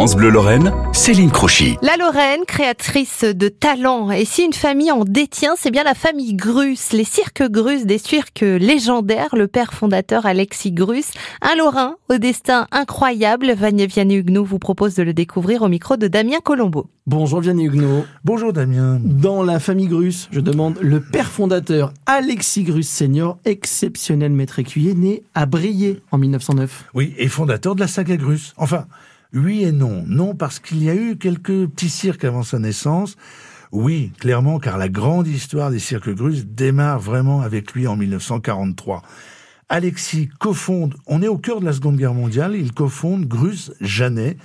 France Bleu Lorraine, Céline Crochy. La Lorraine, créatrice de talents. Et si une famille en détient, c'est bien la famille Grus. Les cirques Grus, des cirques légendaires. Le père fondateur Alexis Grus, un Lorrain au destin incroyable. Vianney Huguenot vous propose de le découvrir au micro de Damien Colombo. Bonjour Vianney Huguenot. Bonjour Damien. Dans la famille Grus, je demande le père fondateur Alexis Grus senior, exceptionnel maître écuyer, né à Briey en 1909. Oui, et fondateur de la saga Grus. Enfin, oui et non. Non parce qu'il y a eu quelques petits cirques avant sa naissance. Oui, clairement, car la grande histoire des cirques Grus démarre vraiment avec lui en 1943. Alexis cofonde, on est au cœur de la Seconde Guerre mondiale, il cofonde Grus Janet,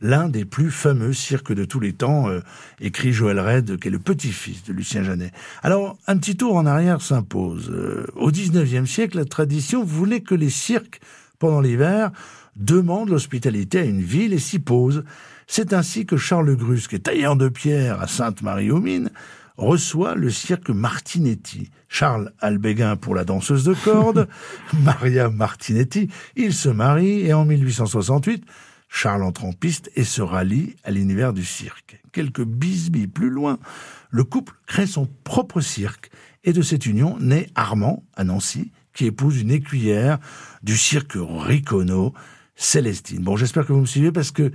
l'un des plus fameux cirques de tous les temps, euh, écrit Joël Red, qui est le petit-fils de Lucien Janet. Alors, un petit tour en arrière s'impose. Euh, au 19e siècle, la tradition voulait que les cirques, pendant l'hiver, demande l'hospitalité à une ville et s'y pose. C'est ainsi que Charles Grus, qui est tailleur de pierre à Sainte-Marie-aux-Mines, reçoit le cirque Martinetti. Charles Albéguin pour la danseuse de corde, Maria Martinetti, ils se marient et en 1868, Charles entre en piste et se rallie à l'univers du cirque. Quelques bisbilles plus loin, le couple crée son propre cirque et de cette union naît Armand à Nancy, qui épouse une écuyère du cirque Ricono, Célestine. Bon, j'espère que vous me suivez parce que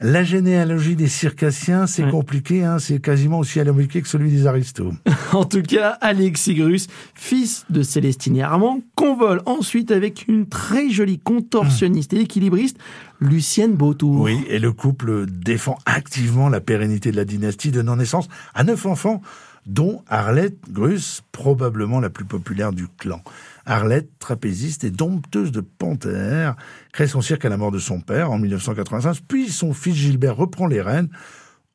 la généalogie des circassiens, c'est compliqué, hein, c'est quasiment aussi alambiqué que celui des aristos. en tout cas, Alexis Grus, fils de Célestine et Armand, convole ensuite avec une très jolie contorsionniste et équilibriste, Lucienne Beautour. Oui, et le couple défend activement la pérennité de la dynastie, donnant naissance à neuf enfants, dont Arlette Grus, probablement la plus populaire du clan. Arlette, trapéziste et dompteuse de panthères, crée son cirque à la mort de son père en 1985, puis son fils Gilbert reprend les rênes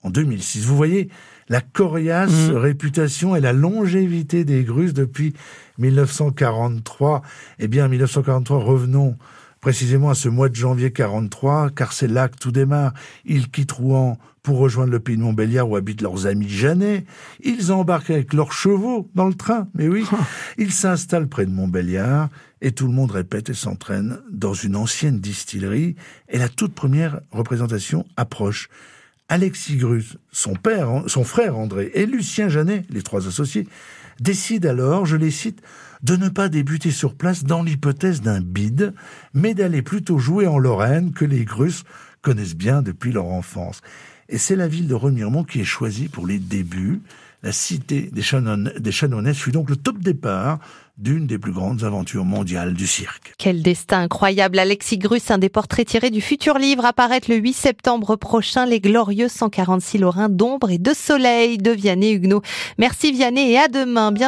en 2006. Vous voyez la coriace mmh. réputation et la longévité des Grus depuis 1943. Eh bien, 1943, revenons précisément à ce mois de janvier 43, car c'est là que tout démarre. Ils quittent Rouen pour rejoindre le pays de Montbéliard où habitent leurs amis Janet. Ils embarquent avec leurs chevaux dans le train, mais oui. Ils s'installent près de Montbéliard et tout le monde répète et s'entraîne dans une ancienne distillerie et la toute première représentation approche. Alexis Grus, son père, son frère André et Lucien Janet, les trois associés, décident alors, je les cite, de ne pas débuter sur place dans l'hypothèse d'un bide, mais d'aller plutôt jouer en Lorraine que les Grus connaissent bien depuis leur enfance. Et c'est la ville de Remiremont qui est choisie pour les débuts. La cité des, Chanoines fut donc le top départ d'une des plus grandes aventures mondiales du cirque. Quel destin incroyable Alexis Grus, un des portraits tirés du futur livre, apparaître le 8 septembre prochain, Les glorieux 146 Lorrains d'ombre et de soleil de Vianney Huguenot. Merci Vianney et à demain. Bientôt